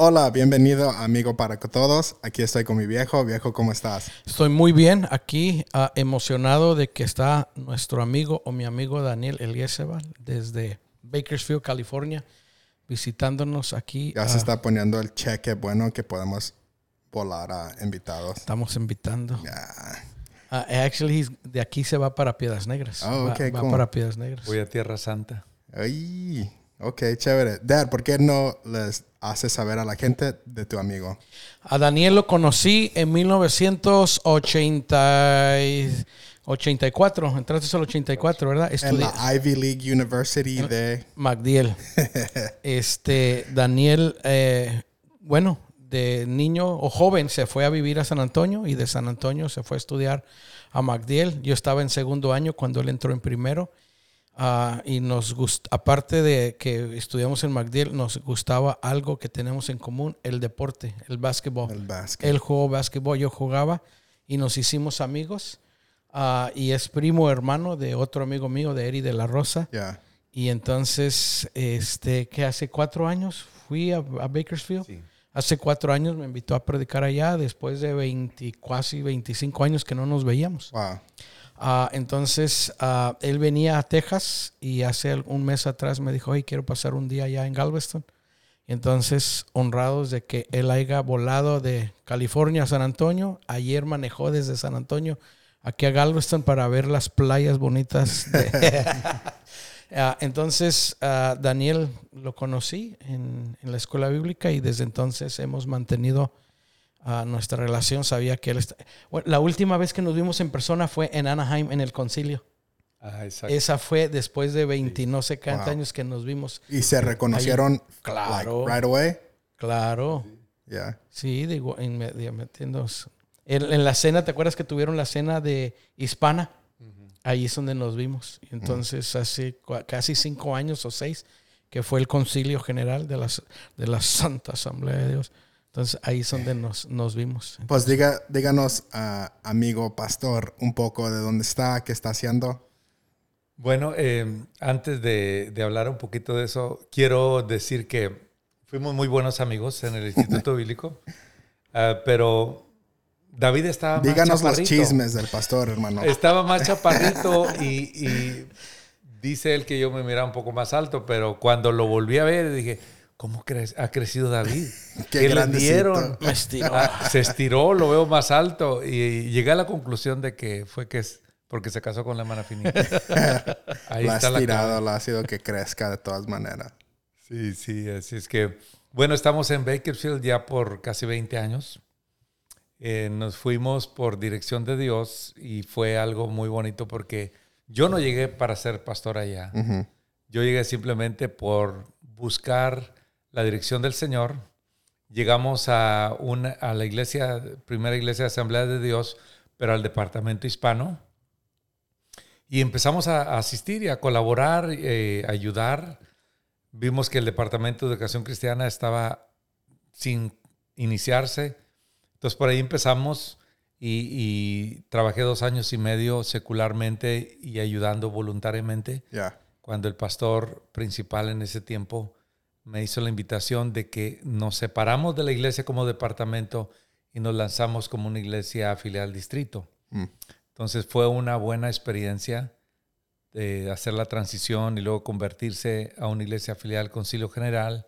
Hola, bienvenido amigo para todos. Aquí estoy con mi viejo. Viejo, ¿cómo estás? Estoy muy bien aquí, ah, emocionado de que está nuestro amigo o mi amigo Daniel Eliezeval desde Bakersfield, California, visitándonos aquí. Ya se ah, está poniendo el cheque bueno que podemos volar a invitados. Estamos invitando. Ya. Ah, actually, he's- de aquí se va para Piedras Negras. Oh, va, ok, va cool. para Piedras Negras. Voy a Tierra Santa. Ay, ok, chévere. Dad, ¿por qué no les haces saber a la gente de tu amigo? A Daniel lo conocí en 1984. Entraste al 84, ¿verdad? En Estudi- la Ivy League University de... MacDiel. este, Daniel, eh, bueno, de niño o joven se fue a vivir a San Antonio y de San Antonio se fue a estudiar a MacDiel. Yo estaba en segundo año cuando él entró en primero. Ah, y nos gust aparte de que estudiamos en MacDiel, nos gustaba algo que tenemos en común, el deporte, el básquetbol. El básquet. Él jugó básquetbol, yo jugaba y nos hicimos amigos. Ah, y es primo hermano de otro amigo mío, de Eri de la Rosa. Y entonces, este, que hace cuatro años fui a, a Bakersfield. Sí. Hace cuatro años me invitó a predicar allá, después de 20, casi 25 años que no nos veíamos. Wow. Ah, entonces, ah, él venía a Texas y hace un mes atrás me dijo, hey, quiero pasar un día allá en Galveston. Entonces, honrados de que él haya volado de California a San Antonio. Ayer manejó desde San Antonio aquí a Galveston para ver las playas bonitas. de- Ah, entonces, Daniel lo conocí en, en la escuela bíblica y desde entonces hemos mantenido ah, nuestra relación. Sabía que él está... Bueno, la última vez que nos vimos en persona fue en Anaheim, en el concilio. Ah, exacto. Esa fue después de 20, no sé cuántos Wow. años que nos vimos. ¿Y se reconocieron Claro. like, right away? Claro. Yeah. Sí, digo, inmediatamente. nos- En, en la cena, ¿te acuerdas que tuvieron la cena de Hispana? Ahí es donde nos vimos. Entonces, hace cua- casi cinco años o seis, que fue el concilio general de, las, de la Santa Asamblea de Dios. Entonces, ahí es donde nos, nos vimos. Pues diga, díganos, ah, amigo pastor, un poco de dónde está, qué está haciendo. Bueno, eh, antes de, de hablar un poquito de eso, quiero decir que fuimos muy buenos amigos en el Instituto Bíblico, Ah, pero David estaba más Díganos los chaparrito. chismes del pastor, hermano. Estaba más chaparrito y, y dice él que yo me miraba un poco más alto, pero cuando lo volví a ver dije, ¿cómo cre- ha crecido David? Qué le grandecito. dieron? Me estiró. Ah, se estiró, lo veo más alto y llegué a la conclusión de que fue que es porque se casó con la hermana finita. Ahí lo ha está la estirado, clave. lo ha sido que crezca de todas maneras. Sí, sí, así es que, bueno, estamos en Bakersfield ya por casi 20 años. Eh, nos fuimos por dirección de Dios y fue algo muy bonito porque yo no llegué para ser pastor allá. Yo llegué simplemente por buscar la dirección del Señor. Llegamos a, una, a la iglesia, primera iglesia de Asamblea de Dios, pero al departamento hispano. Y empezamos a, a asistir y a colaborar, eh, a ayudar. Vimos que el departamento de educación cristiana estaba sin iniciarse. Entonces por ahí empezamos y, y trabajé dos años y medio secularmente y ayudando voluntariamente Ya. cuando el pastor principal en ese tiempo me hizo la invitación de que nos separamos de la iglesia como departamento y nos lanzamos como una iglesia filial al distrito. Mm. Entonces fue una buena experiencia de hacer la transición y luego convertirse a una iglesia filial al Concilio General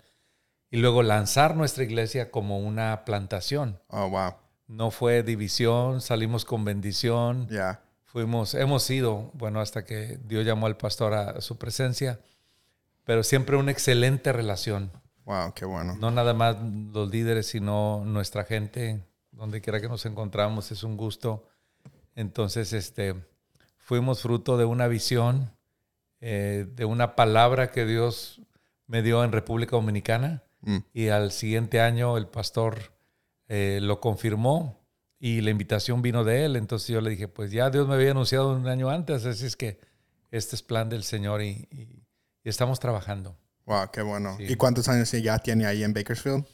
y luego lanzar nuestra iglesia como una plantación. Oh, wow. No fue división, salimos con bendición. Ya. Fuimos, hemos ido, bueno, hasta que Dios llamó al pastor a su presencia, pero siempre una excelente relación. Wow, qué bueno. No nada más los líderes, sino nuestra gente, donde quiera que nos encontramos, es un gusto. Entonces, este, fuimos fruto de una visión, eh, de una palabra que Dios me dio en República Dominicana Mm. y al siguiente año el pastor eh, lo confirmó y la invitación vino de él. Entonces yo le dije, pues ya Dios me había anunciado un año antes, así es que este es plan del Señor y, y- y estamos trabajando. Wow, qué bueno. Sí. ¿Y cuántos años ya tiene ahí en Bakersfield?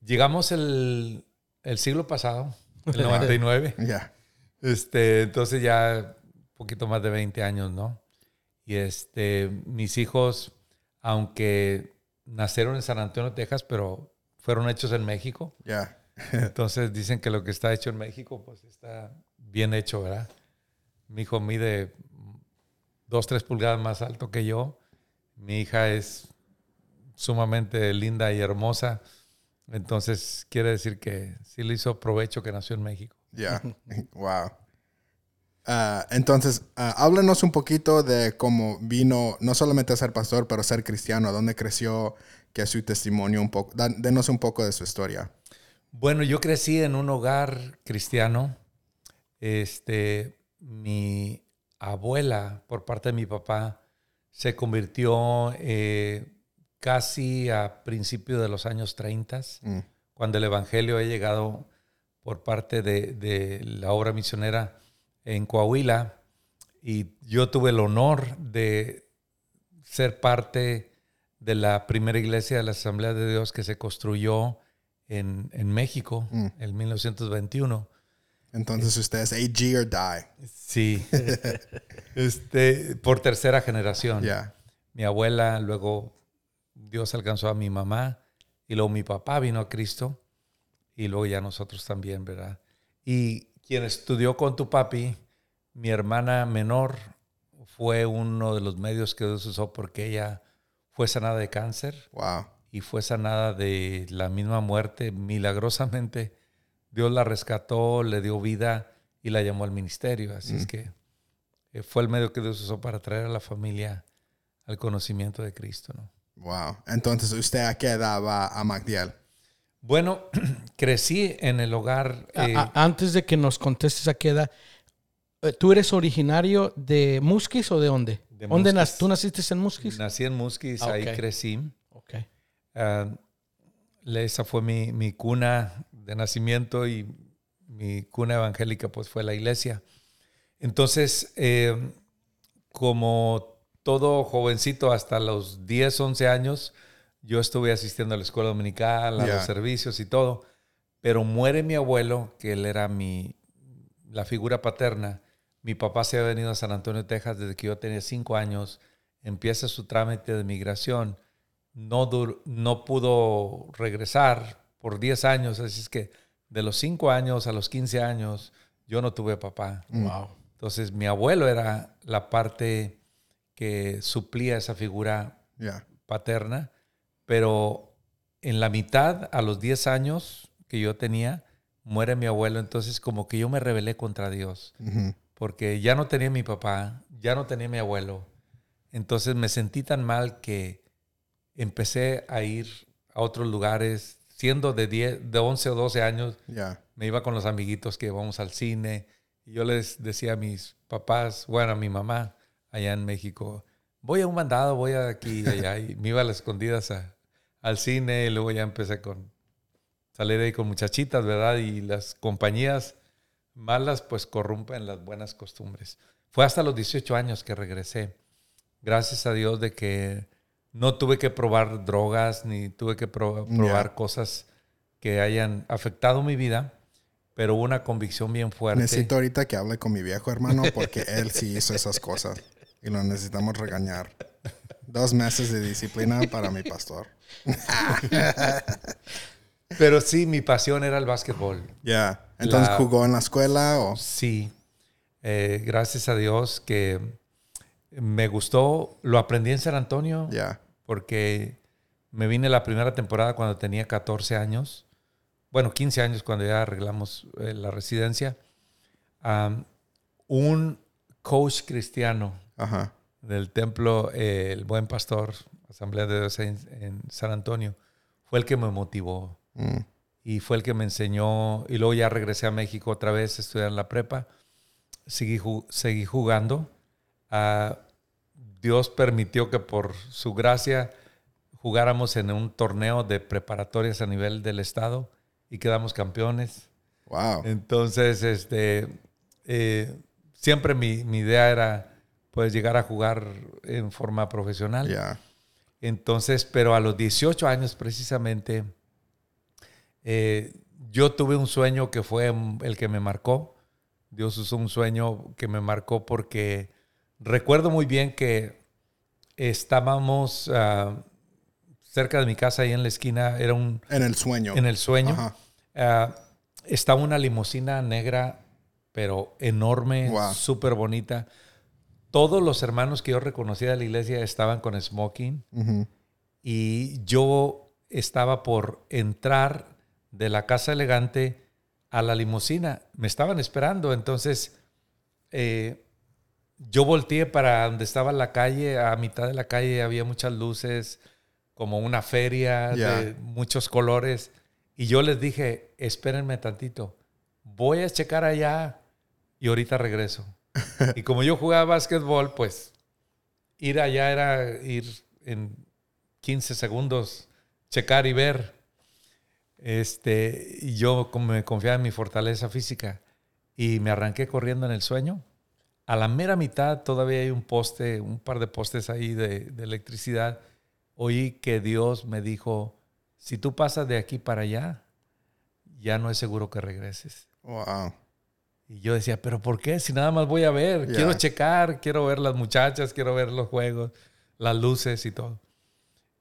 Llegamos el, el siglo pasado, el 99. Ya. Este, entonces ya un poquito más de 20 años, ¿no? Y este, mis hijos, aunque nacieron en San Antonio, Texas, pero fueron hechos en México. Ya. Entonces dicen que lo que está hecho en México, pues está bien hecho, ¿verdad? Mi hijo mide dos, tres pulgadas más alto que yo. Mi hija es sumamente linda y hermosa. Entonces quiere decir que sí le hizo provecho que nació en México. Ya. Wow. Ah, entonces, ah, háblanos un poquito de cómo vino, no solamente a ser pastor, pero a ser cristiano, dónde creció, qué es su testimonio, un poco, denos un poco de su historia. Bueno, yo crecí en un hogar cristiano. Este, mi abuela, por parte de mi papá, se convirtió eh, casi a principios de los años 30, Mm. cuando el Evangelio ha llegado por parte de, de la obra misionera en Coahuila. Y yo tuve el honor de ser parte de la primera iglesia de la Asamblea de Dios que se construyó en, en México Mm. en 1921. Entonces, usted es AG or die. Sí. este, por tercera generación. Ya. Mi abuela, luego Dios alcanzó a mi mamá y luego mi papá vino a Cristo y luego ya nosotros también, ¿verdad? Y quien estudió con tu papi, mi hermana menor, fue uno de los medios que Dios usó porque ella fue sanada de cáncer Wow. y fue sanada de la misma muerte. Milagrosamente, Dios la rescató, le dio vida y la llamó al ministerio. Así es que eh, fue el medio que Dios usó para traer a la familia al conocimiento de Cristo. ¿no? Wow. Entonces, ¿usted a qué edad va a MacDiel? Bueno, crecí en el hogar. Eh, a- antes de que nos contestes a qué edad, eh, ¿tú eres originario de Musquis o de dónde? De ¿Dónde nas- ¿Tú naciste en Musquis? nací en Musquis, Ah, ahí crecí. Ok. Ah, le- esa fue mi, mi cuna de nacimiento y mi cuna evangélica pues fue la iglesia. Entonces, eh, como todo jovencito hasta los 10, 11 años, yo estuve asistiendo a la escuela dominical, a los servicios y todo, pero muere mi abuelo, que él era mi, la figura paterna. Mi papá se había venido a San Antonio, Texas desde que yo tenía 5 años, empieza su trámite de migración no, dur- no pudo regresar por 10 años, así es que de los 5 años a los 15 años yo no tuve papá. Wow. Entonces mi abuelo era la parte que suplía esa figura paterna, pero en la mitad, a los 10 años que yo tenía, muere mi abuelo, entonces como que yo me rebelé contra Dios porque ya no tenía mi papá, ya no tenía mi abuelo. Entonces me sentí tan mal que empecé a ir a otros lugares. Siendo de, 10, de 11 o 12 años, me iba con los amiguitos que íbamos al cine. Y yo les decía a mis papás, bueno, a mi mamá allá en México, voy a un mandado, voy a aquí y allá. Y me iba a las escondidas a- al cine y luego ya empecé con salir ahí con muchachitas, ¿verdad? Y las compañías malas pues corrompen las buenas costumbres. Fue hasta los 18 años que regresé. Gracias a Dios de que no tuve que probar drogas ni tuve que pro- probar cosas que hayan afectado mi vida, pero hubo una convicción bien fuerte. Necesito ahorita que hable con mi viejo hermano porque él sí hizo esas cosas y lo necesitamos regañar. Dos meses de disciplina para mi pastor. Pero sí, mi pasión era el básquetbol. Ya. Entonces La- jugó en la escuela o. Sí, Eh, gracias a Dios que me gustó, lo aprendí en San Antonio. Ya. Porque me vine la primera temporada cuando tenía 14 años, bueno, 15 años cuando ya arreglamos eh, la residencia. Am, un coach cristiano Ajá. del templo eh, El Buen Pastor, Asamblea de Dios en, en San Antonio, fue el que me motivó Mm. y fue el que me enseñó. Y luego ya regresé a México otra vez a estudiar en la prepa. Seguí, ju- seguí jugando. Ah, Dios permitió que por su gracia jugáramos en un torneo de preparatorias a nivel del estado y quedamos campeones. Wow. Entonces, este, eh, siempre mi, mi idea era pues llegar a jugar en forma profesional. Ya. Entonces, pero a los 18 años precisamente, eh, yo tuve un sueño que fue el que me marcó. Dios usó un sueño que me marcó porque recuerdo muy bien que estábamos ah, cerca de mi casa, ahí en la esquina, era un... En el sueño. En el sueño. Ajá. Ah, estaba una limusina negra, pero enorme, Wow. súper bonita. Todos los hermanos que yo reconocía de la iglesia estaban con smoking y yo estaba por entrar de la casa elegante a la limusina. Me estaban esperando, entonces eh, yo volteé para donde estaba la calle, a mitad de la calle había muchas luces, como una feria de muchos colores, y yo les dije, espérenme tantito, voy a checar allá y ahorita regreso. y como yo jugaba básquetbol, pues ir allá era ir en 15 segundos, checar y ver. Este, y yo me confiaba en mi fortaleza física y me arranqué corriendo en el sueño. A la mera mitad todavía hay un poste, un par de postes ahí de, de electricidad. Oí que Dios me dijo, si tú pasas de aquí para allá, ya no es seguro que regreses. Wow. Y yo decía, pero ¿por qué? Si nada más voy a ver, quiero checar, quiero ver las muchachas, quiero ver los juegos, las luces y todo.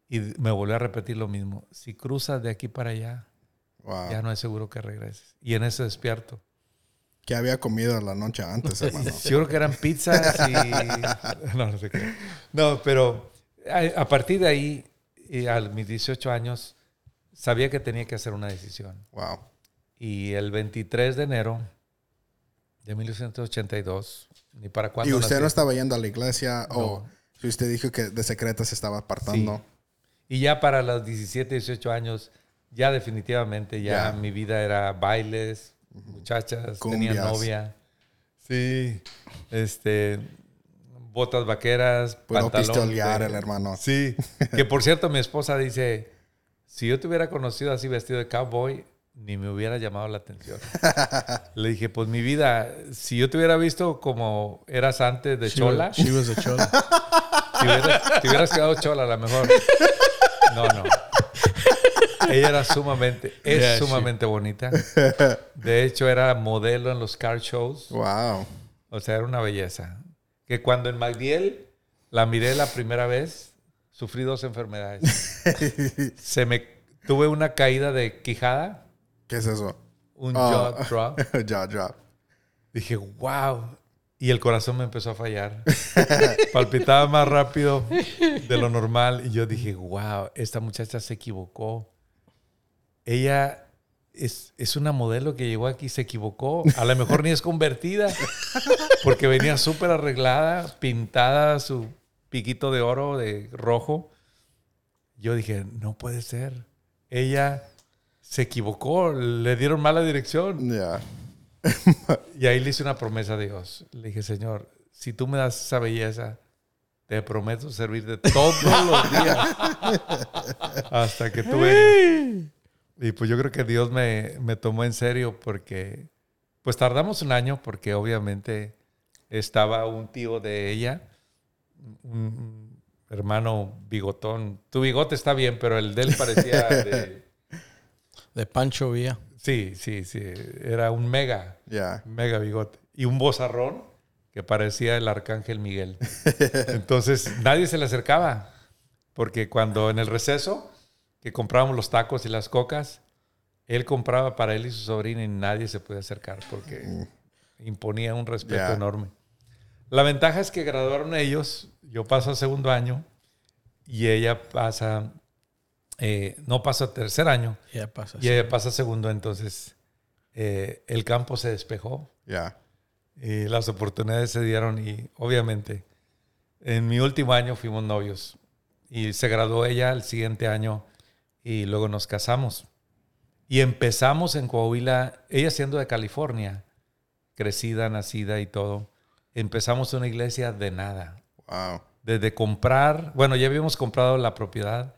Y me volvió a repetir lo mismo. Si cruzas de aquí para allá, Wow. ya no es seguro que regreses. Y en eso despierto. ¿Qué había comido la noche antes, hermano? Seguro que eran pizzas y... No, no sé qué. No, pero a, a partir de ahí, y a mis 18 años, sabía que tenía que hacer una decisión. Wow. Y el 23 de enero de 1982, ni para cuándo ¿Y usted no nací. estaba yendo a la iglesia o No. si usted dijo que de secreta se estaba apartando? Y ya para los 17, 18 años, ya definitivamente, ya Ya. mi vida era bailes, muchachas, tenía novia. Sí. Este, botas vaqueras, Puedo pantalón pistolear de- el hermano. Sí. Que por cierto, mi esposa dice, si yo te hubiera conocido así vestido de cowboy, ni me hubiera llamado la atención. Le dije, pues mi vida, si yo te hubiera visto como eras antes de She chola, was- She was a chola. te hubieras, te hubieras quedado chola a lo mejor. No, no. Ella era sumamente, es Yeah, she- sumamente bonita. De hecho, era modelo en los car shows. Wow. O sea, era una belleza. Que cuando en MacDiel la miré la primera vez, sufrí dos enfermedades. Se me tuve una caída de quijada, ¿Qué es eso? un Oh. jaw drop. Jaw drop. Dije, wow. Y el corazón me empezó a fallar. Palpitaba más rápido de lo normal. Y yo dije, wow, esta muchacha se equivocó. Ella es, es una modelo que llegó aquí y se equivocó. A lo mejor ni es convertida. Porque venía súper arreglada, pintada, su piquito de oro, de rojo. Yo dije, no puede ser. Ella se equivocó, le dieron mala dirección. Ya. Y ahí le hice una promesa a Dios. Le dije, Señor, si tú me das esa belleza, te prometo servirte todos los días hasta que tú vengas. Y pues yo creo que Dios me, me tomó en serio porque, pues tardamos un año porque obviamente estaba un tío de ella, un hermano bigotón. Tu bigote está bien, pero el de él parecía de... De Pancho Villa. Sí, sí, sí. Era un mega. Ya. Mega bigote. Y un bozarrón que parecía el arcángel Miguel. Entonces nadie se le acercaba. Porque cuando en el receso, que comprábamos los tacos y las cocas, él compraba para él y su sobrina y nadie se podía acercar porque imponía un respeto enorme. La ventaja es que graduaron ellos, yo paso a segundo año y ella pasa, eh, no pasa a tercer año Ya pasa. y ella pasa a segundo, entonces eh, el campo se despejó Ya. y las oportunidades se dieron y obviamente en mi último año fuimos novios y se graduó ella el siguiente año y luego nos casamos y empezamos en Coahuila, ella siendo de California, crecida, nacida y todo, empezamos una iglesia de nada, Wow. desde comprar, bueno, ya habíamos comprado la propiedad,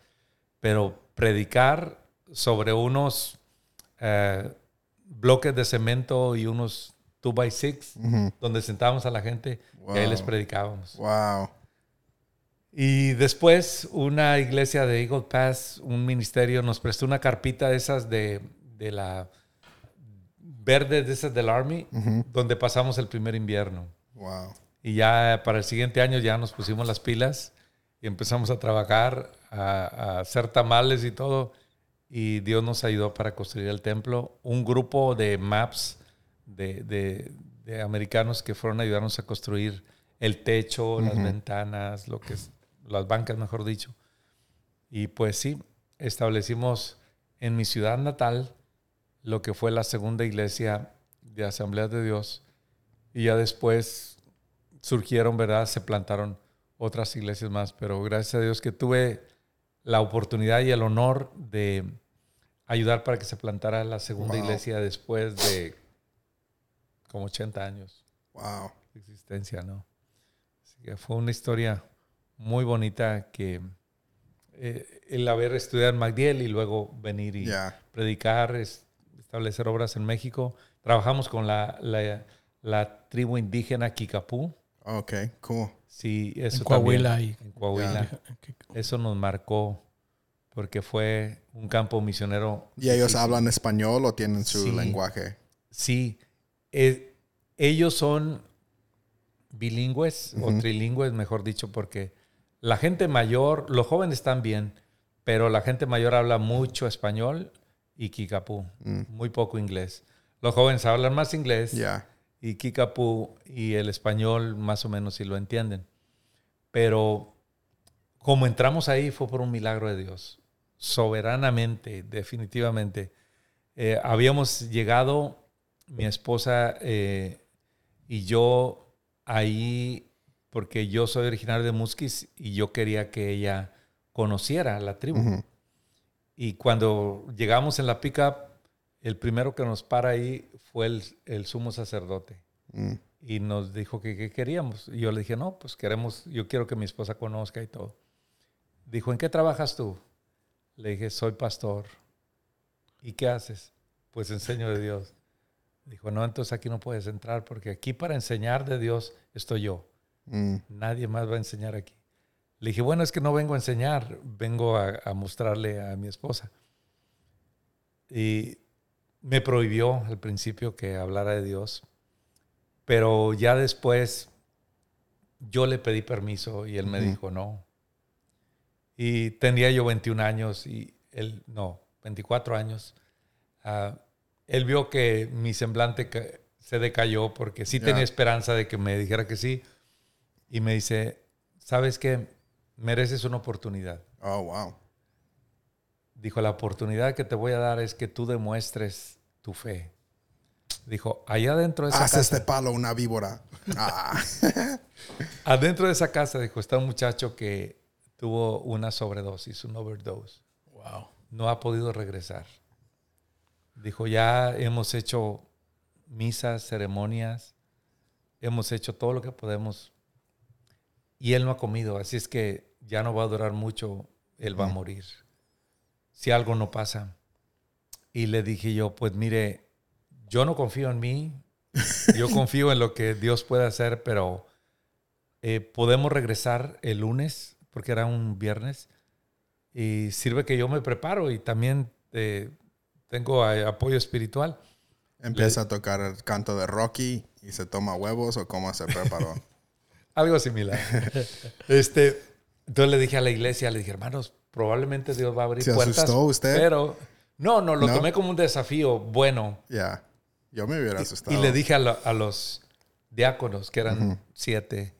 pero predicar sobre unos eh, bloques de cemento y unos 2x6 Ujú. donde sentábamos a la gente y ahí les predicábamos. Wow. Y después una iglesia de Eagle Pass, un ministerio, nos prestó una carpita de esas de, de la verde de esas del Army, donde pasamos el primer invierno. Wow. Y ya para el siguiente año ya nos pusimos las pilas y empezamos a trabajar, a, a hacer tamales y todo. Y Dios nos ayudó para construir el templo. Un grupo de maps de, de- de americanos que fueron a ayudarnos a construir el techo, las ventanas, lo que es, las bancas, mejor dicho. Y pues sí, establecimos en mi ciudad natal lo que fue la segunda iglesia de Asamblea de Dios. Y ya después surgieron, ¿verdad? Se plantaron otras iglesias más, pero gracias a Dios que tuve la oportunidad y el honor de ayudar para que se plantara la segunda Wow. iglesia después de como 80 años Wow. de existencia, ¿no? Así que fue una historia muy bonita que eh, el haber estudiado en MacDill y luego venir y predicar, es- establecer obras en México. Trabajamos con la, la, la tribu indígena Kikapú. Ok, cool. Sí, eso En Coahuila también, y- en Coahuila. Eso nos marcó porque fue un campo misionero. ¿Y ellos hablan español o tienen su Sí. lenguaje? Sí, eh, ellos son bilingües o trilingües, mejor dicho, porque la gente mayor, los jóvenes están bien, pero la gente mayor habla mucho español y kikapú, Mm. muy poco inglés. Los jóvenes hablan más inglés y kikapú y el español más o menos si lo entienden. Pero como entramos ahí fue por un milagro de Dios, soberanamente, definitivamente. Eh, habíamos llegado, mi esposa eh, y yo ahí, porque yo soy originario de Musquis y yo quería que ella conociera la tribu. Y cuando llegamos en la pickup, el primero que nos para ahí fue el, el sumo sacerdote Mm. y nos dijo que qué queríamos. Y yo le dije, no, pues queremos, yo quiero que mi esposa conozca y todo. Dijo, ¿en qué trabajas tú? Le dije, soy pastor. ¿Y qué haces? Pues enseño de Dios. Dijo, no, entonces aquí no puedes entrar porque aquí para enseñar de Dios estoy yo. Mm. Nadie más va a enseñar aquí. Le dije, bueno, es que no vengo a enseñar, vengo a, a mostrarle a mi esposa. Y me prohibió al principio que hablara de Dios, pero ya después yo le pedí permiso y él me dijo no. Y tenía yo 21 años y él, no, 24 años. Ah, él vio que mi semblante se decayó porque sí tenía esperanza de que me dijera que sí. Y me dice, ¿sabes qué? Mereces una oportunidad. Oh, wow. Dijo, la oportunidad que te voy a dar es que tú demuestres tu fe. Dijo, allá dentro de esa Haz casa, este palo una víbora. Ah. adentro de esa casa, dijo, está un muchacho que tuvo una sobredosis, un overdose. Wow. No ha podido regresar. Dijo, ya hemos hecho misas, ceremonias, hemos hecho todo lo que podemos y él no ha comido, así es que ya no va a durar mucho, él va a morir. Si algo no pasa. Y le dije yo, pues mire, yo no confío en mí, yo confío en lo que Dios puede hacer, pero eh, podemos regresar el lunes, porque era un viernes, y sirve que yo me preparo y también eh, tengo apoyo espiritual. Empieza a tocar el canto de Rocky y se toma huevos o cómo se preparó. Algo similar. este, entonces le dije a la iglesia, le dije, hermanos, probablemente Dios va a abrir ¿Se puertas. asustó usted? Pero no, no, lo ¿No? tomé como un desafío bueno. Ya. Yo me hubiera asustado. Y le dije a, lo- a los diáconos, que eran siete,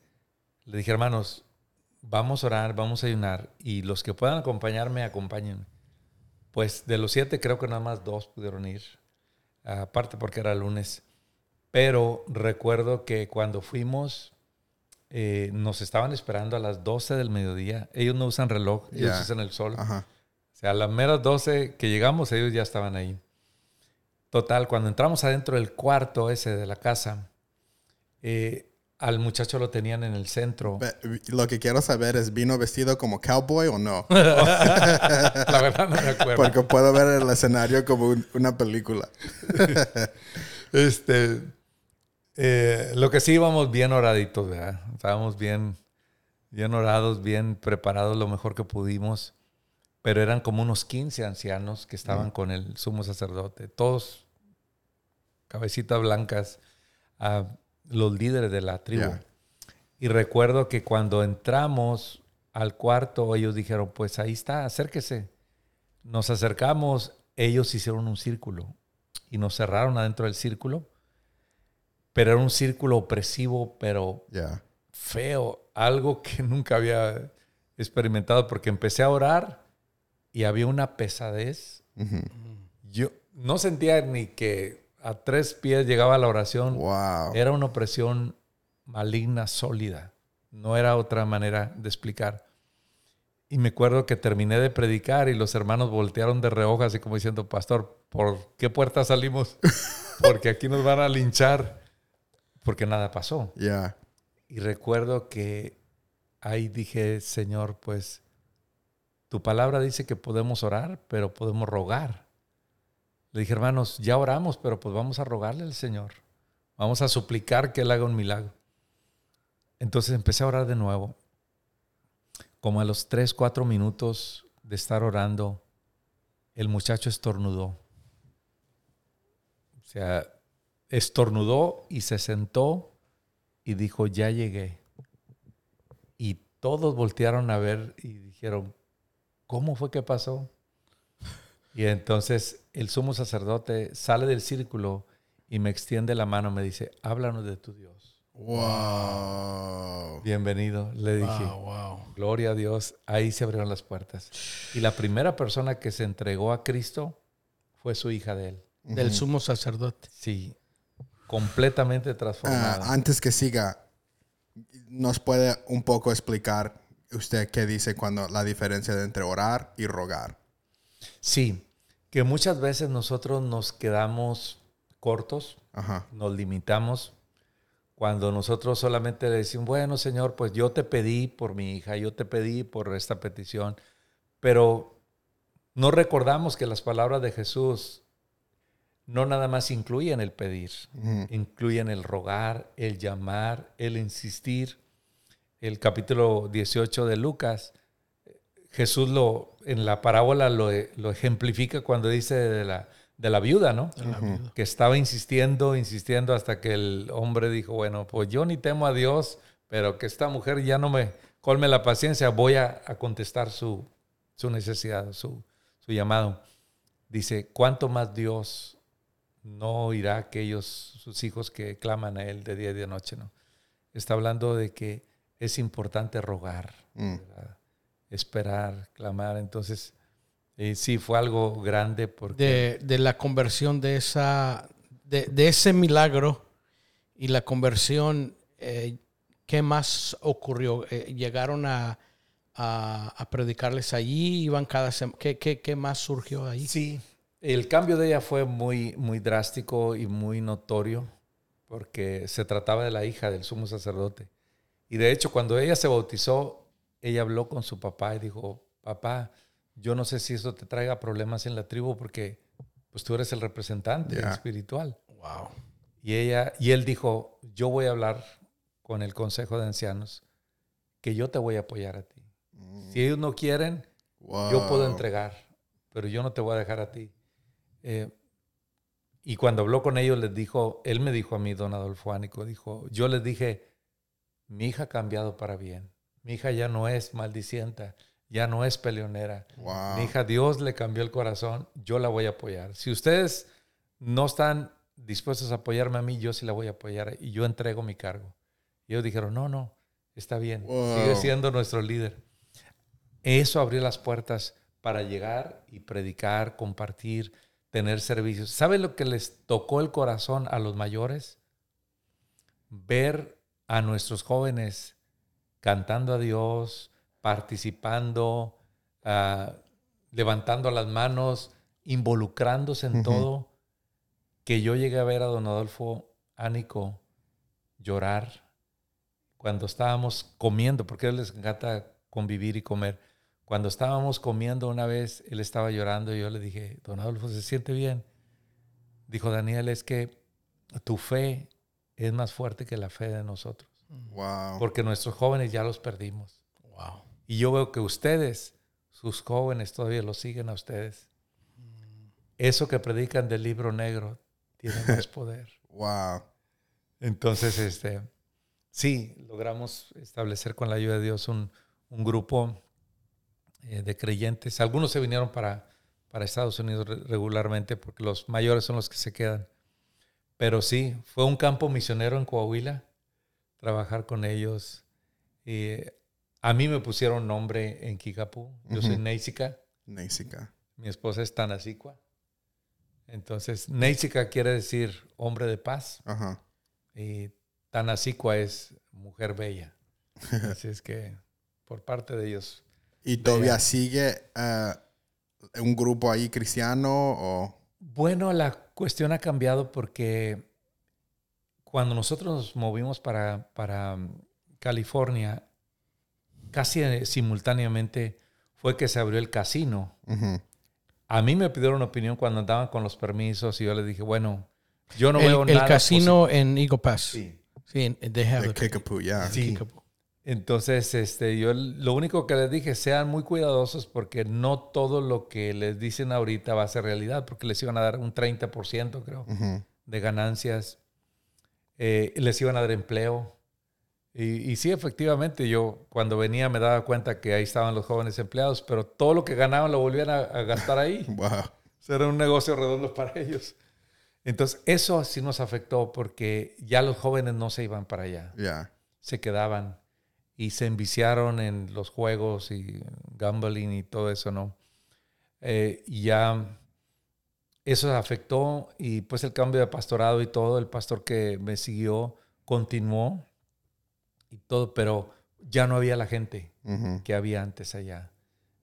le dije, hermanos, vamos a orar, vamos a ayunar, y los que puedan acompañarme, acompáñenme. Pues de los siete creo que nada más dos pudieron ir, aparte porque era lunes. Pero recuerdo que cuando fuimos, eh, nos estaban esperando a las 12 del mediodía. Ellos no usan reloj, ellos usan el sol. Ajá. O sea, a las meras 12 que llegamos, ellos ya estaban ahí. Total, cuando entramos adentro del cuarto ese de la casa, eh, al muchacho lo tenían en el centro. Lo que quiero saber es, ¿vino vestido como cowboy o no? La verdad no me acuerdo. Porque puedo ver el escenario como un- una película. Este, eh, lo que sí íbamos bien oraditos, ¿verdad? Estábamos bien, bien orados, bien preparados lo mejor que pudimos. Pero eran como unos 15 ancianos que estaban con el sumo sacerdote, todos cabecitas blancas, los líderes de la tribu. Y recuerdo que cuando entramos al cuarto, ellos dijeron, pues ahí está, acérquese. Nos acercamos, ellos hicieron un círculo y nos cerraron adentro del círculo, pero era un círculo opresivo, pero Yeah. feo, algo que nunca había experimentado, porque empecé a orar y había una pesadez. Yo no sentía ni que a tres pies llegaba la oración. Wow. Era una opresión maligna, sólida. No era otra manera de explicar. Y me acuerdo que terminé de predicar y los hermanos voltearon de reojo así como diciendo, pastor, ¿por qué puerta salimos? Porque aquí nos van a linchar. Porque nada pasó. Yeah. Y recuerdo que ahí dije, Señor, pues tu palabra dice que podemos orar, pero podemos rogar. Le dije, hermanos, ya oramos, pero pues vamos a rogarle al Señor. Vamos a suplicar que Él haga un milagro. Entonces empecé a orar de nuevo. Como a los 3, 4 minutos de estar orando, el muchacho estornudó. O sea, estornudó y se sentó y dijo, ya llegué. Y todos voltearon a ver y dijeron, ¿cómo fue que pasó? Y entonces el sumo sacerdote sale del círculo y me extiende la mano, me dice, háblanos de tu Dios. Wow. Bienvenido, le dije. Wow, wow. Gloria a Dios, ahí se abrieron las puertas. Y la primera persona que se entregó a Cristo fue su hija de él. Del sumo sacerdote. Sí, completamente Ah, transformada. antes que siga, ¿nos puede un poco explicar usted qué dice cuando la diferencia entre orar y rogar? Sí, que muchas veces nosotros nos quedamos cortos, Ajá. nos limitamos cuando nosotros solamente le decimos, bueno, Señor, pues yo te pedí por mi hija, yo te pedí por esta petición, pero no recordamos que las palabras de Jesús no nada más incluyen el pedir, Ujú. incluyen el rogar, el llamar, el insistir. El capítulo 18 de Lucas, Jesús lo, en la parábola lo, lo ejemplifica cuando dice de la, de la viuda, ¿no? de la viuda. que estaba insistiendo, insistiendo hasta que el hombre dijo, bueno, pues yo ni temo a Dios, pero que esta mujer ya no me colme la paciencia, voy a, a contestar su, su necesidad, su, su llamado. Dice, ¿cuánto más Dios no oirá a aquellos, sus hijos que claman a Él de día y de noche? ¿no? Está hablando de que es importante rogar, Mm. esperar, clamar. Entonces, eh, sí, fue algo grande porque... De, de la conversión de esa, de, de ese milagro y la conversión, eh, ¿qué más ocurrió? Eh, ¿Llegaron a, a, a predicarles allí? ¿Iban cada semana? ¿Qué, qué, qué más surgió ahí? Sí, el cambio de ella fue muy, muy drástico y muy notorio porque se trataba de la hija del sumo sacerdote. Y de hecho, cuando ella se bautizó, ella habló con su papá y dijo, papá, yo no sé si eso te traiga problemas en la tribu porque pues tú eres el representante espiritual. Wow. Y ella y él dijo, yo voy a hablar con el consejo de ancianos que yo te voy a apoyar a ti. Si ellos no quieren, yo puedo entregar, pero yo no te voy a dejar a ti. Eh, y cuando habló con ellos, les dijo, él me dijo a mí, don Adolfo Ánico, dijo, yo les dije, mi hija ha cambiado para bien. Mi hija ya no es maldicienta, ya no es peleonera. Wow. Mi hija, Dios le cambió el corazón, yo la voy a apoyar. Si ustedes no están dispuestos a apoyarme a mí, yo sí la voy a apoyar y yo entrego mi cargo. Y ellos dijeron, no, no, está bien, Wow. sigue siendo nuestro líder. Eso abrió las puertas para llegar y predicar, compartir, tener servicios. ¿Saben lo que les tocó el corazón a los mayores? Ver a nuestros jóvenes cantando a Dios, participando, ah, levantando las manos, involucrándose en todo, que yo llegué a ver a don Adolfo Ánico llorar cuando estábamos comiendo, porque a él les encanta convivir y comer. Cuando estábamos comiendo una vez, él estaba llorando y yo le dije, don Adolfo, ¿se siente bien? Dijo Daniel, es que tu fe es más fuerte que la fe de nosotros, Wow. porque nuestros jóvenes ya los perdimos. Wow. Y yo veo que ustedes, sus jóvenes, todavía los siguen a ustedes. Eso que predican del libro negro tiene más poder. Wow. Entonces, este, sí, logramos establecer con la ayuda de Dios un, un grupo eh, de creyentes. Algunos se vinieron para, para Estados Unidos regularmente porque los mayores son los que se quedan. Pero sí, fue un campo misionero en Coahuila, trabajar con ellos. Y a mí me pusieron nombre en Kikapú. Yo soy Neisica. Neisica. Mi esposa es Tanasicua. Entonces, Neisica quiere decir hombre de paz. Ajá. Y Tanasicua es mujer bella. Así es que, por parte de ellos. ¿Y todavía sigue eh, un grupo ahí cristiano o...? Bueno, la cuestión ha cambiado porque cuando nosotros nos movimos para, para um, California, casi eh, simultáneamente fue que se abrió el casino. A mí me pidieron opinión cuando andaban con los permisos y yo les dije, bueno, yo no veo nada. El casino en Eagle Pass. Sí. Sí, en, de Kickapoo, ya. Sí. Entonces, este, yo lo único que les dije, sean muy cuidadosos porque no todo lo que les dicen ahorita va a ser realidad, porque les iban a dar un 30%, creo, de ganancias. Eh, les iban a dar empleo. Y, y, sí, efectivamente, yo cuando venía me daba cuenta que ahí estaban los jóvenes empleados, pero todo lo que ganaban lo volvían a, gastar ahí. wow. Era un negocio redondo para ellos. Entonces, eso sí nos afectó porque ya los jóvenes no se iban para allá. Ya. Se quedaban y se enviciaron en los juegos y gambling y todo eso, ¿no? Eh, y ya eso afectó y pues el cambio de pastorado y todo, el pastor que me siguió continuó y todo, pero ya no había la gente que había antes allá.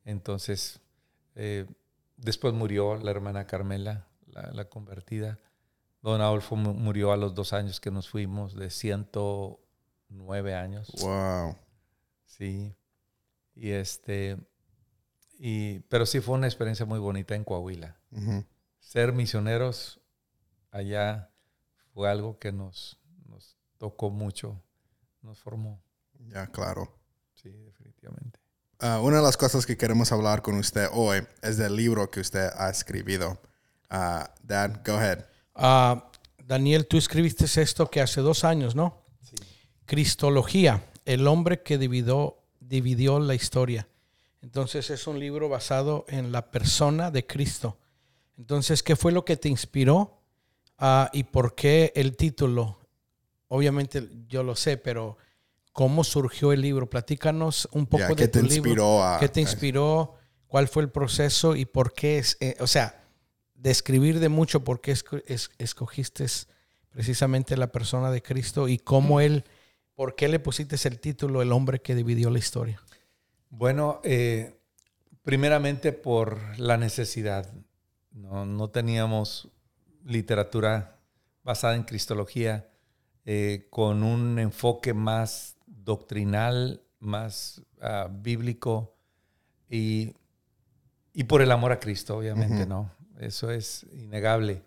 Entonces, eh, después murió la hermana Carmela, la, convertida. Don Adolfo murió a los dos años que nos fuimos, de 109 años. Wow. Sí. Y este, y, pero sí fue una experiencia muy bonita en Coahuila. Ser misioneros allá fue algo que nos, nos tocó mucho, nos formó. Ya, claro. Sí, definitivamente. Ah, una de las cosas que queremos hablar con usted hoy es del libro que usted ha escrito. Uh, Dad, go ahead. Ah, Daniel, tú escribiste esto que hace dos años, ¿no? Cristología el hombre que dividió, dividió la historia. Entonces es un libro basado en la persona de Cristo. Entonces, ¿qué fue lo que te inspiró ah, y por qué el título? Obviamente yo lo sé, pero ¿cómo surgió el libro? Platícanos un poco de tu libro. ¿Qué te inspiró? ¿Cuál fue el proceso y por qué es, eh, o sea, describir de mucho por qué escogiste precisamente la persona de Cristo y cómo él ¿Por qué le pusiste el título El hombre que dividió la historia? Bueno, eh, primeramente por la necesidad. No, teníamos literatura basada en cristología eh, con un enfoque más doctrinal, más ah, bíblico y, por el amor a Cristo, obviamente, ¿no? Eso es innegable.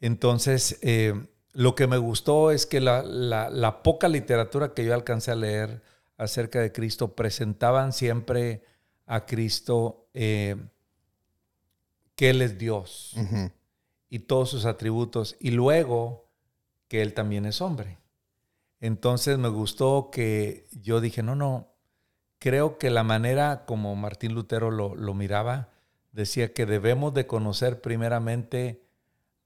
Entonces, eh, lo que me gustó es que la, poca literatura que yo alcancé a leer acerca de Cristo presentaban siempre a Cristo eh, que Él es Dios y todos sus atributos, y luego que Él también es hombre. Entonces me gustó que yo dije, no, no, creo que la manera como Martín Lutero lo, miraba, decía que debemos de conocer primeramente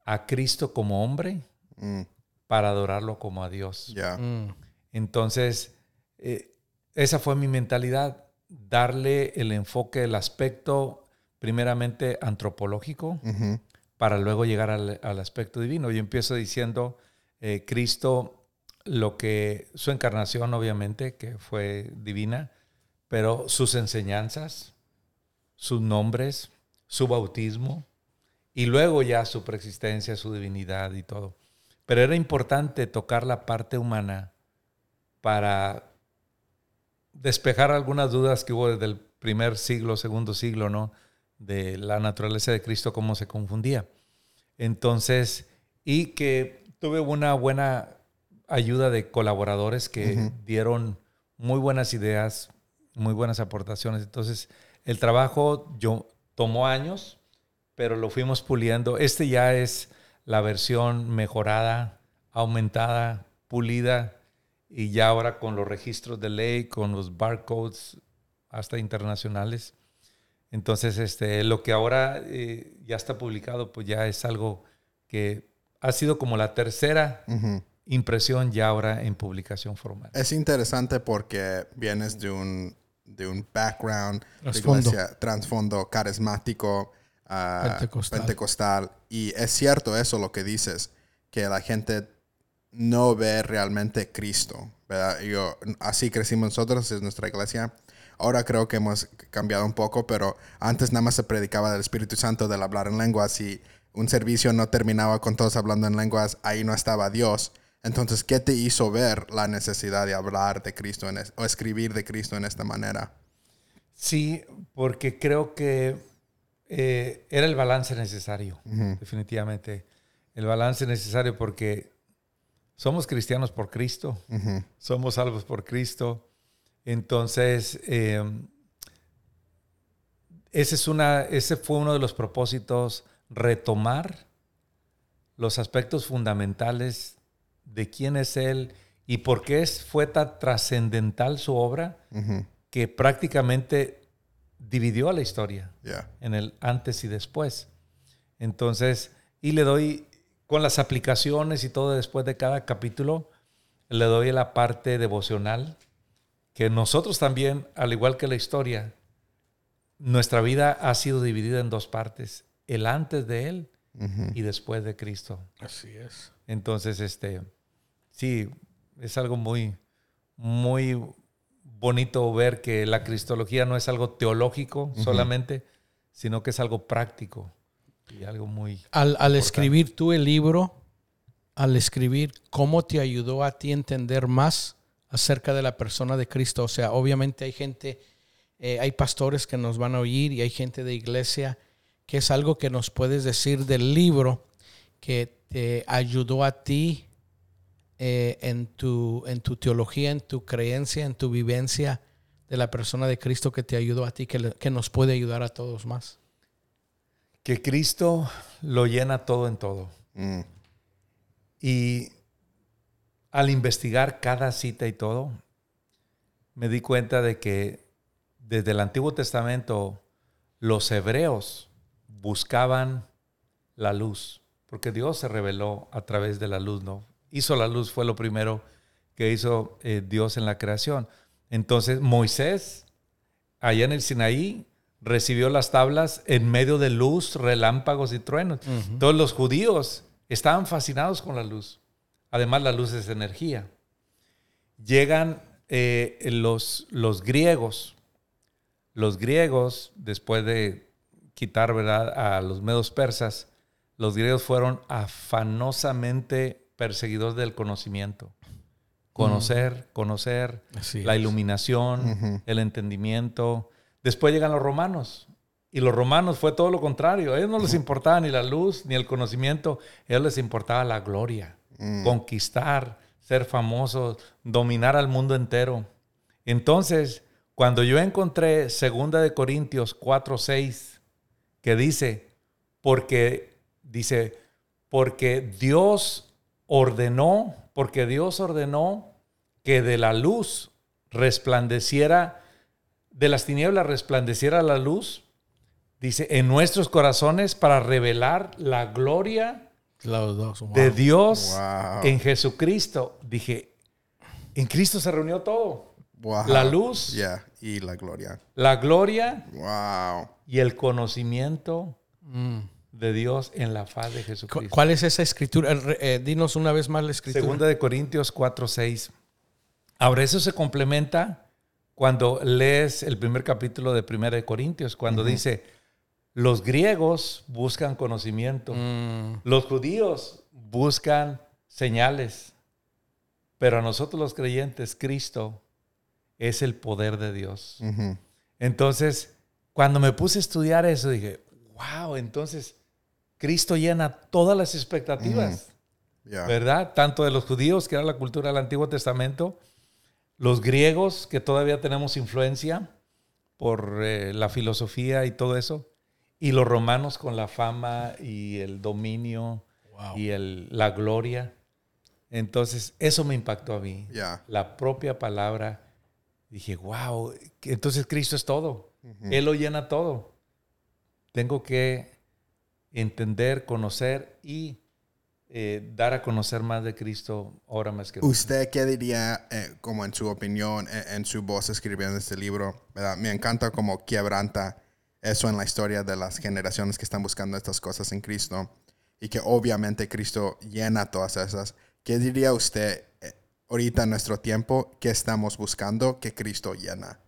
a Cristo como hombre, Mm. para adorarlo como a Dios. Mm. Entonces, eh, esa fue mi mentalidad, darle el enfoque, el aspecto primeramente antropológico, para luego llegar al, aspecto divino. Yo empiezo diciendo, eh, Cristo, lo que su encarnación obviamente, que fue divina, pero sus enseñanzas, sus nombres, su bautismo, y luego ya su preexistencia, su divinidad y todo. Pero era importante tocar la parte humana para despejar algunas dudas que hubo desde el primer siglo, segundo siglo, ¿no? De la naturaleza de Cristo, cómo se confundía. Entonces, y que tuve una buena ayuda de colaboradores que dieron muy buenas ideas, muy buenas aportaciones. Entonces, el trabajo yo tomó años, pero lo fuimos puliendo. Este ya es la versión mejorada, aumentada, pulida y ya ahora con los registros de ley, con los barcodes hasta internacionales. Entonces, este, lo que ahora eh, ya está publicado, pues ya es algo que ha sido como la tercera impresión ya ahora en publicación formal. Es interesante porque vienes de un, de un background de iglesia, trasfondo carismático, ah, pentecostal. Y es cierto eso lo que dices, que la gente no ve realmente Cristo. Yo, así crecimos nosotros, es nuestra iglesia. Ahora creo que hemos cambiado un poco, pero antes nada más se predicaba del Espíritu Santo, del hablar en lenguas y un servicio no terminaba con todos hablando en lenguas, ahí no estaba Dios. Entonces, ¿qué te hizo ver la necesidad de hablar de Cristo en o escribir de Cristo en esta manera? Sí, porque creo que eh, era el balance necesario, definitivamente. El balance necesario porque somos cristianos por Cristo, somos salvos por Cristo. Entonces, eh, ese, es una, ese fue uno de los propósitos, retomar los aspectos fundamentales de quién es Él y por qué fue tan trascendental su obra que prácticamente dividió a la historia en el antes y después. Entonces, y le doy con las aplicaciones y todo después de cada capítulo, le doy la parte devocional, que nosotros también, al igual que la historia, nuestra vida ha sido dividida en dos partes, el antes de Él y después de Cristo. Así es. Entonces, este, sí, es algo muy, muy bonito ver que la cristología no es algo teológico solamente, sino que es algo práctico y algo muy... Al, escribir tú el libro, al escribir, ¿cómo te ayudó a ti entender más acerca de la persona de Cristo? O sea, obviamente hay gente, eh, hay pastores que nos van a oír y hay gente de iglesia que es algo que nos puedes decir del libro que te ayudó a ti eh, en, tu, en tu teología, en tu creencia, en tu vivencia de la persona de Cristo que te ayudó a ti, que, que nos puede ayudar a todos más? Que Cristo lo llena todo en todo. Mm. Y al investigar cada cita y todo, me di cuenta de que desde el Antiguo Testamento los hebreos buscaban la luz, porque Dios se reveló a través de la luz, ¿no? Hizo la luz, fue lo primero que hizo eh, Dios en la creación. Entonces Moisés, allá en el Sinaí, recibió las tablas en medio de luz, relámpagos y truenos. Todos los judíos estaban fascinados con la luz. Además, la luz es energía. Llegan eh, los, los griegos. Los griegos, después de quitar ¿verdad? a los medos persas, los griegos fueron afanosamente perseguidor del conocimiento. Conocer, mm. conocer, la iluminación, el entendimiento. Después llegan los romanos. Y los romanos fue todo lo contrario. A ellos no les importaba ni la luz ni el conocimiento. A ellos les importaba la gloria. Mm. Conquistar, ser famosos, dominar al mundo entero. Entonces, cuando yo encontré Segunda de Corintios 4, 6, que dice, porque, dice, porque Dios ordenó, porque Dios ordenó que de la luz resplandeciera, de las tinieblas resplandeciera la luz, dice, en nuestros corazones para revelar la gloria de Dios en Jesucristo. Dije, en Cristo se reunió todo. La luz. Y la gloria. La gloria. Y el conocimiento. Mm de Dios en la faz de Jesucristo. ¿Cuál es esa escritura? Eh, dinos una vez más la escritura. Segunda de Corintios 4, 6. Ahora eso se complementa cuando lees el primer capítulo de Primera de Corintios, cuando dice, los griegos buscan conocimiento, mm. los judíos buscan señales, pero a nosotros los creyentes, Cristo es el poder de Dios. Entonces, cuando me puse a estudiar eso, dije, wow, entonces Cristo llena todas las expectativas, ¿verdad? Tanto de los judíos, que era la cultura del Antiguo Testamento, los griegos, que todavía tenemos influencia por eh, la filosofía y todo eso, y los romanos con la fama y el dominio y el, la gloria. Entonces, eso me impactó a mí. La propia palabra Dije, wow, entonces Cristo es todo. Él lo llena todo. Tengo que entender, conocer y eh, dar a conocer más de Cristo ahora más que ¿Usted qué diría, eh, como en su opinión, en, en, su voz escribiendo este libro? ¿verdad? Me encanta como quebranta eso en la historia de las generaciones que están buscando estas cosas en Cristo y que obviamente Cristo llena todas esas. ¿Qué diría usted eh, ahorita en nuestro tiempo que estamos buscando que Cristo llena?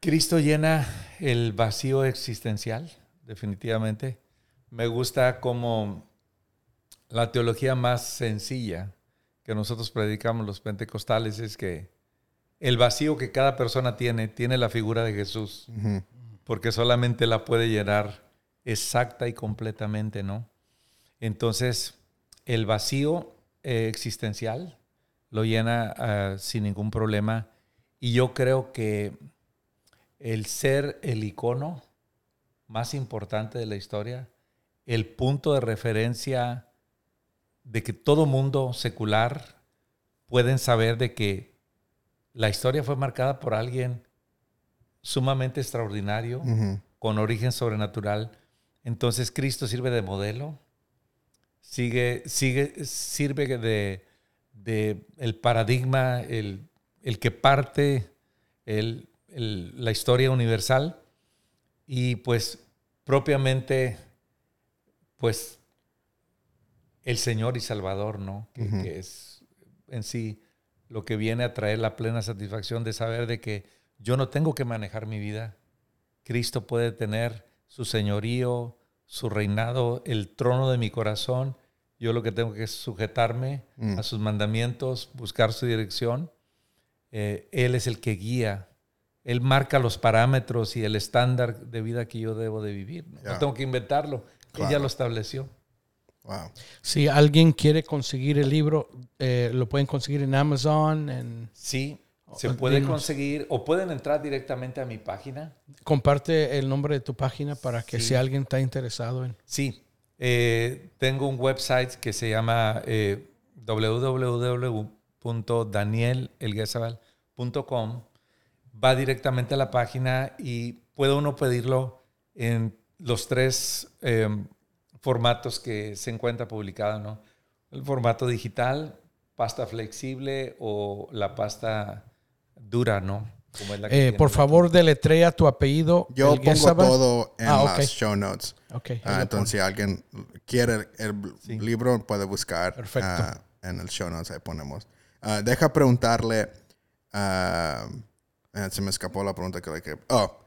Cristo llena el vacío existencial, definitivamente. Me gusta como la teología más sencilla que nosotros predicamos los pentecostales es que el vacío que cada persona tiene, tiene la figura de Jesús, porque solamente la puede llenar exacta y completamente, ¿no? Entonces, el vacío eh, existencial lo llena ah, sin ningún problema y yo creo que el ser el icono más importante de la historia, el punto de referencia de que todo mundo secular pueden saber de que la historia fue marcada por alguien sumamente extraordinario, con origen sobrenatural. Entonces Cristo sirve de modelo, sigue, sigue, sirve de, de el paradigma, el, el que parte el, la historia universal y pues propiamente pues el Señor y Salvador, ¿no? Que, es en sí lo que viene a traer la plena satisfacción de saber de que yo no tengo que manejar mi vida. Cristo puede tener su señorío, su reinado, el trono de mi corazón. Yo lo que tengo que es sujetarme mm. a sus mandamientos, buscar su dirección. Eh, él es el que guía él marca los parámetros y el estándar de vida que yo debo de vivir. No, tengo que inventarlo. Él ya lo estableció. Si alguien quiere conseguir el libro, eh, lo pueden conseguir en Amazon. En, sí, se puede conseguir o pueden entrar directamente a mi página. Comparte el nombre de tu página para que si alguien está interesado en. Sí, eh, tengo un website que se llama eh, www.danielelguesabal.com va directamente a la página y puede uno pedirlo en los tres em, formatos que se encuentra publicado, ¿no? El formato digital, pasta flexible o la pasta dura, ¿no? Eh, por favor, deletrea tu apellido. Yo pongo todo en ah, las show notes. Okay, ah, entonces, si alguien quiere el libro, puede buscar uh, en el show notes. Ahí ponemos. deja preguntarle eh, se me escapó la pregunta que le que. Oh,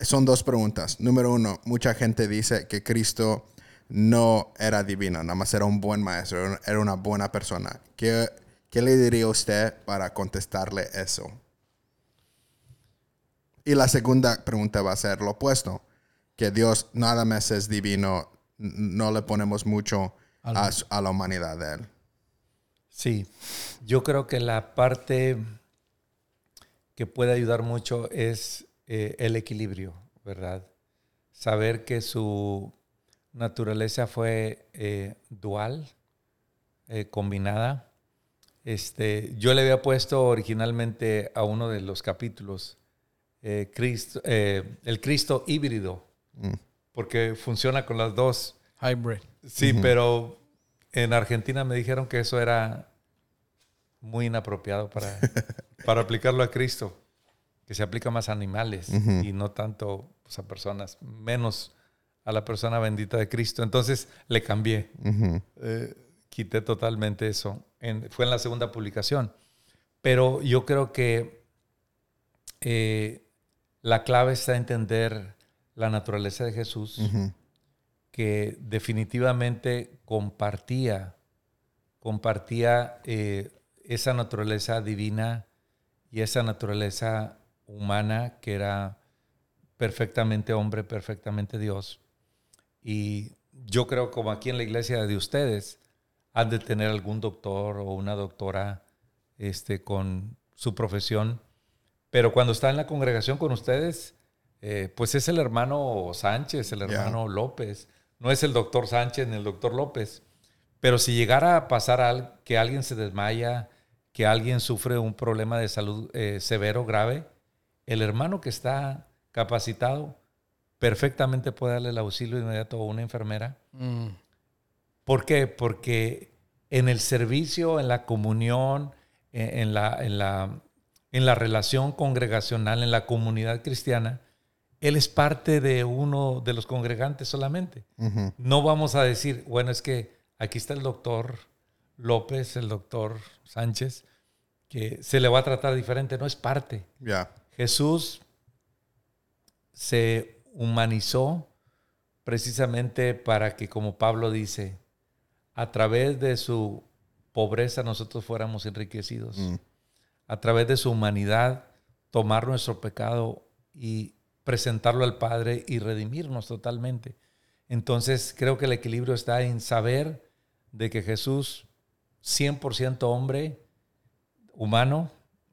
son dos preguntas. Número uno, mucha gente dice que Cristo no era divino, nada más era un buen maestro, era una buena persona. ¿Qué, qué le diría usted para contestarle eso? Y la segunda pregunta va a ser lo opuesto, que Dios nada más es divino, no le ponemos mucho a, a la humanidad de Él. Sí, yo creo que la parte que puede ayudar mucho es eh, el equilibrio, ¿verdad? Saber que su naturaleza fue eh, dual, eh, combinada. Este, yo le había puesto originalmente a uno de los capítulos Cristo, el Cristo híbrido, mm. porque funciona con las dos. Hybrid. Sí, pero en Argentina me dijeron que eso era muy inapropiado para, para aplicarlo a Cristo, que se aplica más a animales y no tanto pues, a personas, menos a la persona bendita de Cristo. Entonces le cambié, eh, quité totalmente eso. fue en la segunda publicación. Pero yo creo que eh, la clave está en entender la naturaleza de Jesús, que definitivamente compartía, compartía eh, esa naturaleza divina y esa naturaleza humana que era perfectamente hombre, perfectamente Dios. Y yo creo como aquí en la iglesia de ustedes han de tener algún doctor o una doctora este, con su profesión, pero cuando está en la congregación con ustedes, eh, pues es el hermano Sánchez, el hermano López, no es el doctor Sánchez ni el doctor López. Pero si llegara a pasar que alguien se desmaya, que alguien sufre un problema de salud eh, severo, grave, el hermano que está capacitado perfectamente puede darle el auxilio inmediato a una enfermera. Mm. ¿Por qué? Porque en el servicio, en la comunión, en, en la, en, la, en la relación congregacional, en la comunidad cristiana, él es parte de uno de los congregantes solamente. No vamos a decir, bueno, es que aquí está el doctor López, el doctor Sánchez, que se le va a tratar diferente, no es parte. Jesús se humanizó precisamente para que, como Pablo dice, a través de su pobreza nosotros fuéramos enriquecidos. Mm. A través de su humanidad, tomar nuestro pecado y presentarlo al Padre y redimirnos totalmente. Entonces creo que el equilibrio está en saber de que Jesús, 100% hombre, humano,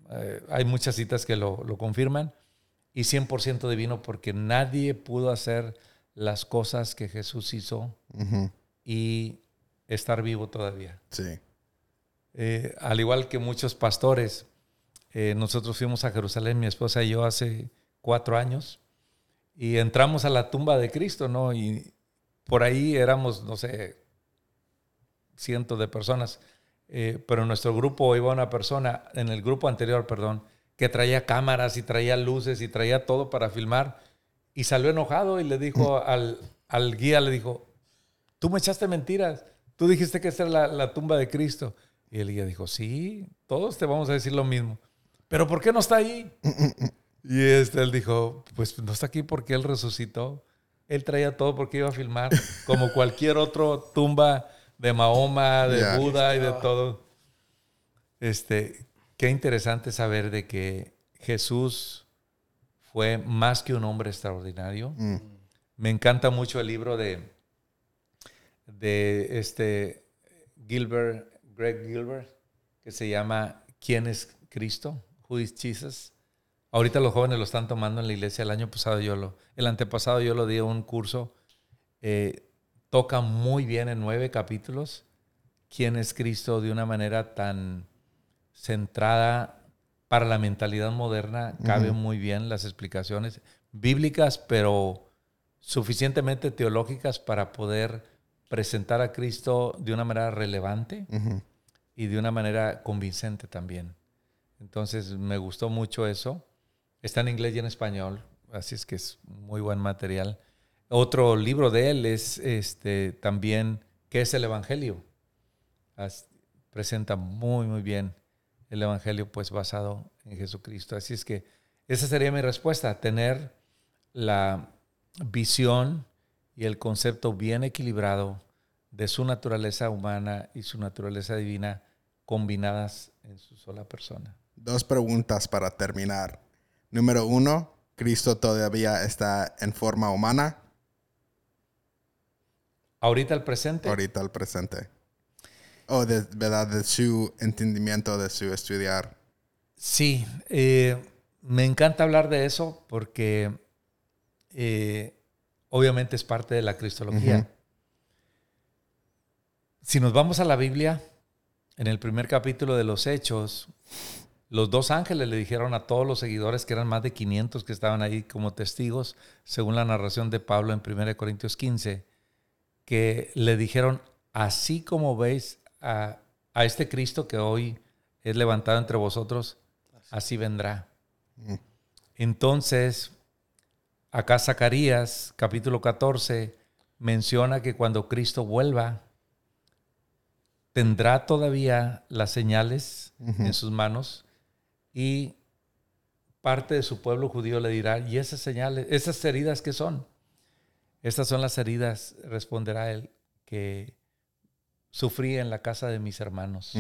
eh, hay muchas citas que lo, lo confirman, y 100% divino porque nadie pudo hacer las cosas que Jesús hizo y estar vivo todavía. Sí. Eh, al igual que muchos pastores, eh, nosotros fuimos a Jerusalén, mi esposa y yo, hace cuatro años, y entramos a la tumba de Cristo, ¿no? Y por ahí éramos, no sé, cientos de personas, eh, pero en nuestro grupo iba una persona, en el grupo anterior, perdón, que traía cámaras y traía luces y traía todo para filmar, y salió enojado y le dijo al, al guía, le dijo, tú me echaste mentiras, tú dijiste que esta era la, la tumba de Cristo. Y el guía dijo, sí, todos te vamos a decir lo mismo. Pero ¿por qué no está ahí? Y este, él dijo, pues no está aquí porque él resucitó. Él traía todo porque iba a filmar, como cualquier otro tumba de Mahoma, de. Buda y de todo. Este, qué interesante saber de que Jesús fue más que un hombre extraordinario. Mm. Me encanta mucho el libro de, de este Gilbert, Greg Gilbert, que se llama ¿Quién es Cristo? Who is Jesus? Ahorita los jóvenes lo están tomando en la iglesia. El año pasado yo lo, el antepasado yo lo di a un curso. Eh, toca muy bien en nueve capítulos quién es Cristo de una manera tan centrada para la mentalidad moderna. Cabe muy bien las explicaciones bíblicas, pero suficientemente teológicas para poder presentar a Cristo de una manera relevante y de una manera convincente también. Entonces me gustó mucho eso. Está en inglés y en español, así es que es muy buen material. Otro libro de él es este, también ¿Qué es el Evangelio? Presenta muy, muy bien el Evangelio pues basado en Jesucristo. Así es que esa sería mi respuesta, tener la visión y el concepto bien equilibrado de su naturaleza humana y su naturaleza divina combinadas en su sola persona. Dos preguntas para terminar. Número uno, ¿Cristo todavía está en forma humana? Ahorita el presente, Ahorita al presente. O de verdad, de su entendimiento, de su estudiar. sí, eh, me encanta hablar de eso porque eh, obviamente es parte de la cristología. Si nos vamos a la Biblia, en el primer capítulo de los Hechos, los dos ángeles le dijeron a todos los seguidores, que eran más de 500 que estaban ahí como testigos, según la narración de Pablo en 1 Corintios 15, que le dijeron, así como veis a, a este Cristo que hoy es levantado entre vosotros, así vendrá. Mm. Entonces, acá Zacarías, capítulo 14, menciona que cuando Cristo vuelva, tendrá todavía las señales en sus manos y parte de su pueblo judío le dirá, ¿y esas señales, esas heridas qué son? Estas son las heridas, responderá él, que sufrí en la casa de mis hermanos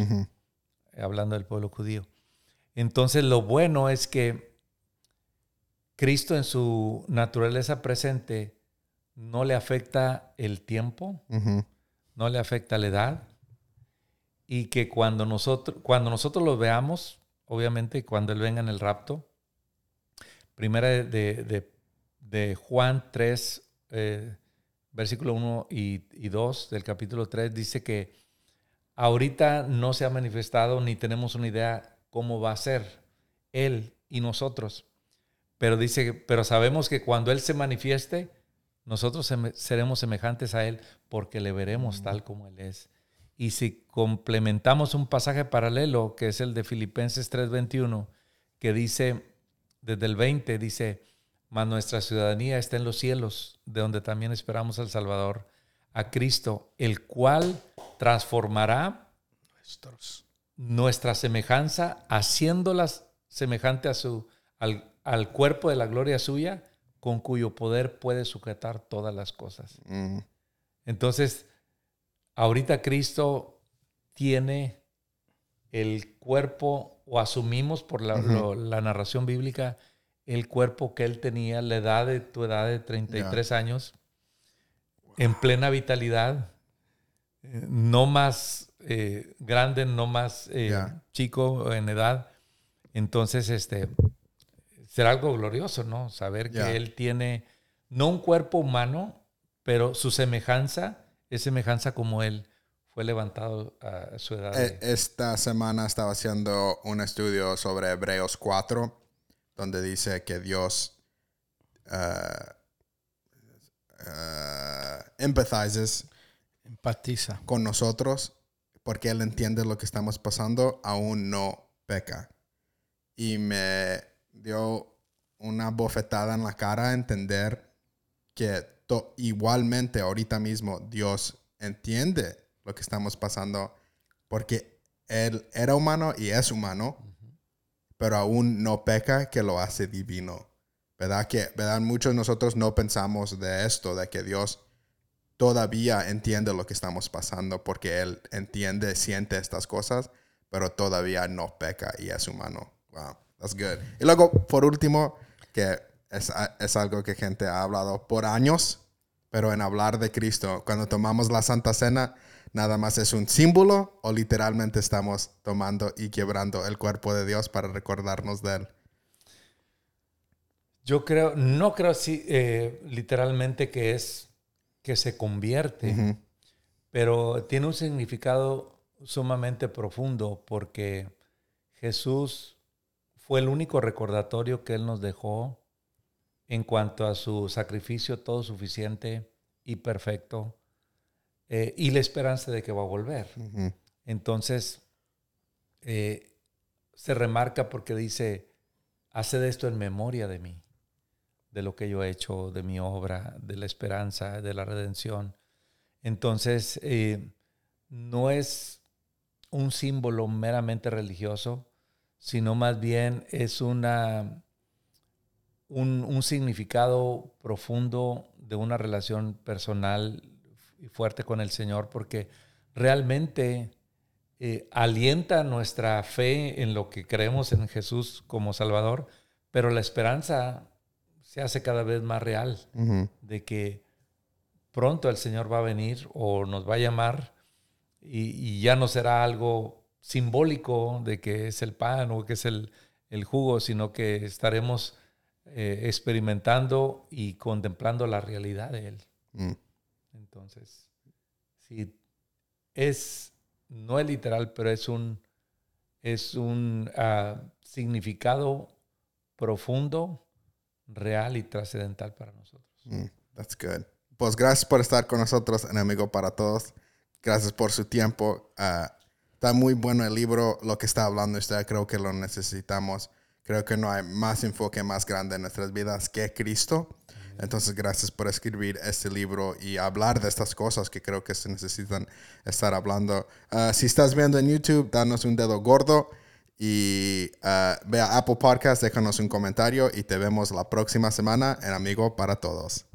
hablando del pueblo judío. Entonces lo bueno es que Cristo en su naturaleza presente no le afecta el tiempo, no le afecta la edad y que cuando nosotros, cuando nosotros lo veamos, obviamente cuando Él venga en el rapto, primera de, de- de- de Juan 3, eh, versículo 1 y, y 2 del capítulo 3 dice que ahorita no se ha manifestado ni tenemos una idea cómo va a ser Él y nosotros. Pero dice, pero sabemos que cuando Él se manifieste, nosotros seremos semejantes a Él porque le veremos tal como Él es. Y si complementamos un pasaje paralelo, que es el de Filipenses 3:21, que dice, desde el 20, dice, mas nuestra ciudadanía está en los cielos, de donde también esperamos al Salvador, a Cristo, el cual transformará nuestra semejanza, haciéndolas semejante a su, al, al, cuerpo de la gloria suya, con cuyo poder puede sujetar todas las cosas. Mm. Entonces, ahorita Cristo tiene el cuerpo, o asumimos por la, la, narración bíblica, el cuerpo que él tenía, la edad de tu edad de 33 años, en plena vitalidad, no más eh, grande, no más eh, chico en edad. Entonces, este, será algo glorioso, ¿no? Saber que él tiene, no un cuerpo humano, pero su semejanza es semejanza como él fue levantado a su edad. Esta semana estaba haciendo un estudio sobre Hebreos 4, donde dice que Dios uh, empatiza con nosotros porque Él entiende lo que estamos pasando, aún no peca. Y me dio una bofetada en la cara a entender que igualmente ahorita mismo Dios entiende lo que estamos pasando porque Él era humano y es humano, pero aún no peca que lo hace divino. ¿Verdad? Que ¿verdad? muchos nosotros no pensamos de esto, de que Dios todavía entiende lo que estamos pasando porque Él entiende, siente estas cosas, pero todavía no peca y es humano. Wow, that's good. Y luego, por último, que es, es algo que gente ha hablado por años, pero en hablar de Cristo, cuando tomamos la Santa Cena, nada más es un símbolo o literalmente estamos tomando y quebrando el cuerpo de Dios para recordarnos de Él. Yo creo, no creo así eh, literalmente que es que se convierte, pero tiene un significado sumamente profundo porque Jesús fue el único recordatorio que Él nos dejó en cuanto a su sacrificio todo suficiente y perfecto eh, y la esperanza de que va a volver. Entonces, eh, se remarca porque dice, hace esto en memoria de mí de lo que yo he hecho, de mi obra, de la esperanza, de la redención. Entonces, eh, no es un símbolo meramente religioso, sino más bien es una, un, significado profundo de una relación personal y fuerte con el Señor, porque realmente eh, alienta nuestra fe en lo que creemos en Jesús como Salvador, pero la esperanza se hace cada vez más real, de que pronto el Señor va a venir o nos va a llamar y, ya no será algo simbólico de que es el pan o que es el, jugo, sino que estaremos eh, experimentando y contemplando la realidad de Él. Mm. Entonces, sí, es, no es literal, pero es un, es un ah, significado profundo real y trascendental para nosotros. Mm, that's good. Pues gracias por estar con nosotros en Amigo para Todos. Gracias por su tiempo. Ah, está muy bueno el libro, lo que está hablando usted. Creo que lo necesitamos. Creo que no hay más enfoque más grande en nuestras vidas que Cristo. Entonces, gracias por escribir este libro y hablar de estas cosas que creo que se necesitan estar hablando. Ah, si estás viendo en YouTube, danos un dedo gordo y uh, ve a Apple Podcast, déjanos un comentario y te vemos la próxima semana en Amigo para Todos.